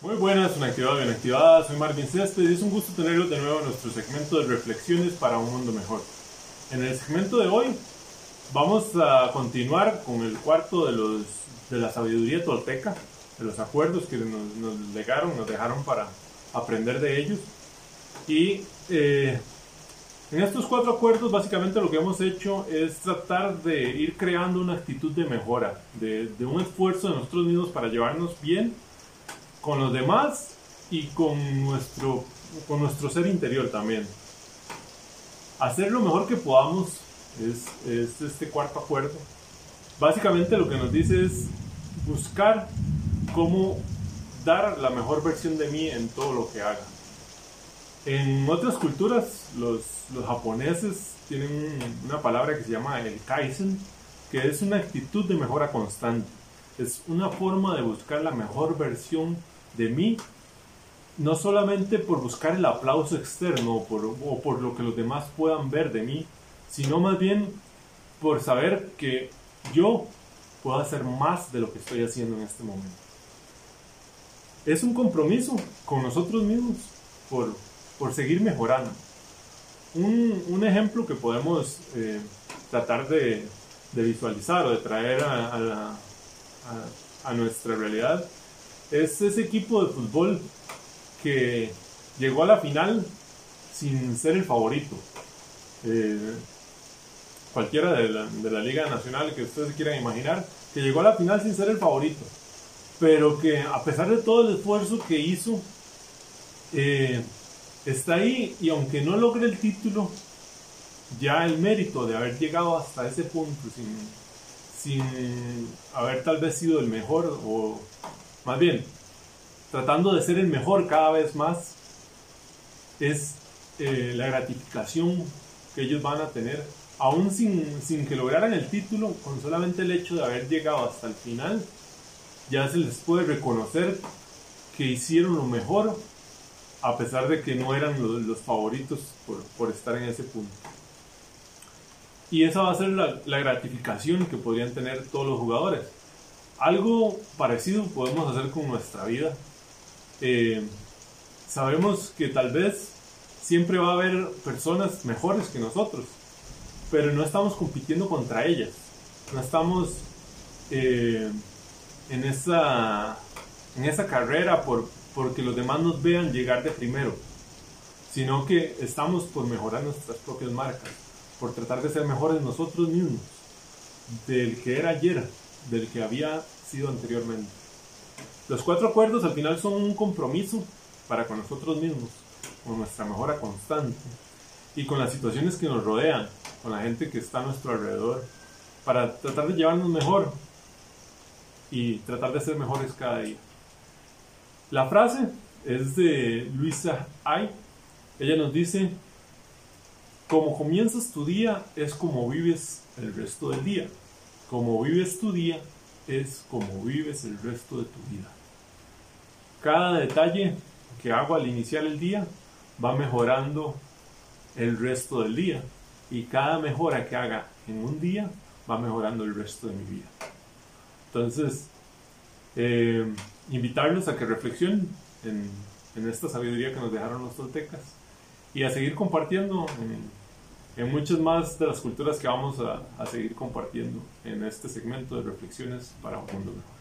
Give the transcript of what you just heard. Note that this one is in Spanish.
Muy buenas, una activada bien activada. Soy Marvin Céspedes y es un gusto tenerlos de nuevo en nuestro segmento de reflexiones para un mundo mejor. En el segmento de hoy vamos a continuar con el cuarto de, los, de la sabiduría tolteca, de los acuerdos que nos, nos legaron, nos dejaron para aprender de ellos. Y eh, en estos cuatro acuerdos básicamente lo que hemos hecho es tratar de ir creando una actitud de mejora, de, de un esfuerzo de nosotros mismos para llevarnos bien con los demás y con nuestro, con nuestro ser interior también. Hacer lo mejor que podamos es, es este cuarto acuerdo. Básicamente lo que nos dice es buscar cómo dar la mejor versión de mí en todo lo que haga. En otras culturas, los, los japoneses tienen una palabra que se llama el kaizen, que es una actitud de mejora constante. Es una forma de buscar la mejor versión de mí, no solamente por buscar el aplauso externo o por, o por lo que los demás puedan ver de mí, sino más bien por saber que yo puedo hacer más de lo que estoy haciendo en este momento. Es un compromiso con nosotros mismos por, por seguir mejorando. Un, un, ejemplo que podemos eh, tratar de, de, visualizar o de traer a, a, la, a, nuestra realidad es ese equipo de fútbol que llegó a la final sin ser el favorito. Eh, cualquiera de la, de la, Liga Nacional que ustedes quieran imaginar, que llegó a la final sin ser el favorito, pero que a pesar de todo el esfuerzo que hizo, eh, está ahí y aunque no logre el título, ya el mérito de haber llegado hasta ese punto sin, sin haber tal vez sido el mejor o más bien, tratando de ser el mejor cada vez más, es eh, la gratificación que ellos van a tener, aún sin, sin que lograran el título, con solamente el hecho de haber llegado hasta el final, ya se les puede reconocer que hicieron lo mejor, a pesar de que no eran los, los favoritos por, por, estar en ese punto. Y esa va a ser la, gratificación que podrían tener todos los jugadores algo parecido podemos hacer con nuestra vida. Eh, sabemos que tal vez siempre va a haber personas mejores que nosotros, pero no estamos compitiendo contra ellas. No estamos eh, en, esa, en esa carrera por, porque los demás nos vean llegar de primero, sino que estamos por mejorar nuestras propias marcas, por tratar de ser mejores nosotros mismos, del que era ayer del que había sido anteriormente. Los cuatro acuerdos al final son un compromiso para con nosotros mismos, con nuestra mejora constante y con las situaciones que nos rodean, con la gente que está a nuestro alrededor, para tratar de llevarnos mejor y tratar de ser mejores cada día. La frase es de Luisa Ay. Ella nos dice, como comienzas tu día es como vives el resto del día. Como vives tu día es como vives el resto de tu vida. Cada detalle que hago al iniciar el día va mejorando el resto del día y cada mejora que haga en un día va mejorando el resto de mi vida. Entonces, eh, invitarlos a que reflexionen en, en, esta sabiduría que nos dejaron los toltecas y a seguir compartiendo en, en muchas más de las culturas que vamos a, a seguir compartiendo en este segmento de reflexiones para un mundo mejor.